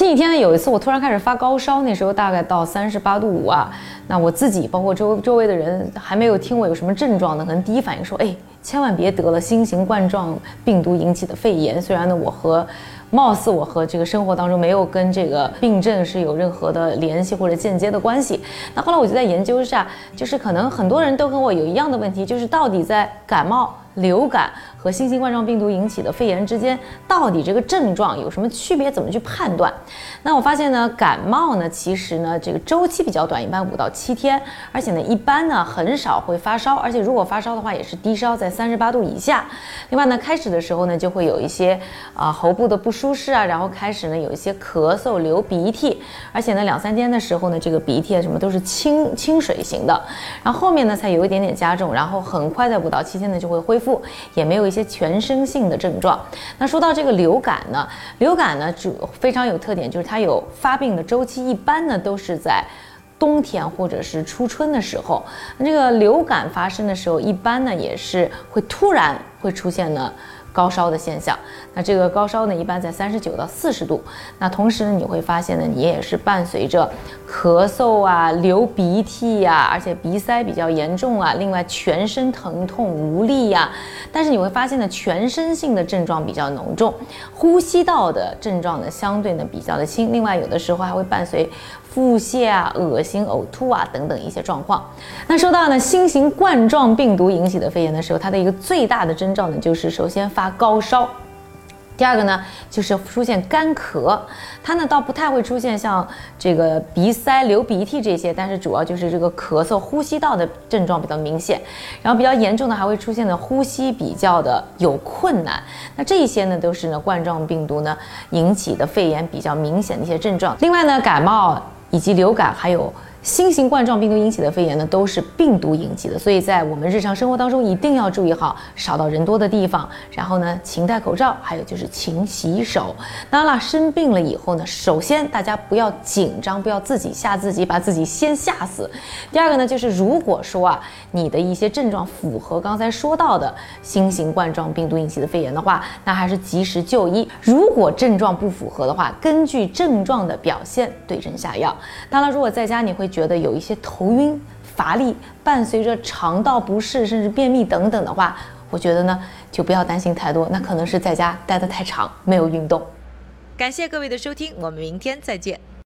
前几天呢，有一次我突然开始发高烧，那时候大概到三十八度五啊。那我自己包括周周围的人还没有听我有什么症状呢，可能第一反应说，哎，千万别得了新型冠状病毒引起的肺炎。虽然呢，我和貌似我和这个生活当中没有跟这个病症是有任何的联系或者间接的关系。那后来我就在研究一下，就是可能很多人都跟我有一样的问题，就是到底在感冒。流感和新型冠状病毒引起的肺炎之间，到底这个症状有什么区别？怎么去判断？那我发现呢，感冒呢，其实呢，这个周期比较短，一般五到七天，而且呢，一般呢很少会发烧，而且如果发烧的话，也是低烧在三十八度以下。另外呢，开始的时候呢，就会有一些啊喉部的不舒适啊，然后开始呢有一些咳嗽、流鼻涕，而且呢两三天的时候呢，这个鼻涕啊什么都是清清水型的，然后后面呢才有一点点加重，然后很快在五到七天呢就会恢复。也没有一些全身性的症状。那说到这个流感呢，流感呢就非常有特点，就是它有发病的周期，一般呢都是在冬天或者是初春的时候。这个流感发生的时候，一般呢也是会突然会出现呢。高烧的现象，那这个高烧呢，一般在三十九到四十度。那同时呢，你会发现呢，你也是伴随着咳嗽啊、流鼻涕呀，而且鼻塞比较严重啊。另外，全身疼痛无力呀。但是你会发现呢，全身性的症状比较浓重，呼吸道的症状呢，相对呢比较的轻。另外，有的时候还会伴随。腹泻啊、恶心、呕吐啊等等一些状况。那说到呢新型冠状病毒引起的肺炎的时候，它的一个最大的症征兆呢，就是首先发高烧，第二个呢就是出现干咳。它呢倒不太会出现像这个鼻塞、流鼻涕这些，但是主要就是这个咳嗽、呼吸道的症状比较明显。然后比较严重的还会出现的呼吸比较的有困难。那这些呢都是呢冠状病毒呢引起的肺炎比较明显的一些症状。另外呢感冒。以及流感，还有。新型冠状病毒引起的肺炎呢，都是病毒引起的，所以在我们日常生活当中一定要注意好，少到人多的地方，然后呢，勤戴口罩，还有就是勤洗手。当然了，生病了以后呢，首先大家不要紧张，不要自己吓自己，把自己先吓死。第二个呢，就是如果说啊，你的一些症状符合刚才说到的新型冠状病毒引起的肺炎的话，那还是及时就医。如果症状不符合的话，根据症状的表现对症下药。当然，如果在家你会。觉得有一些头晕、乏力，伴随着肠道不适，甚至便秘等等的话，我觉得呢，就不要担心太多，那可能是在家待得太长，没有运动。感谢各位的收听，我们明天再见。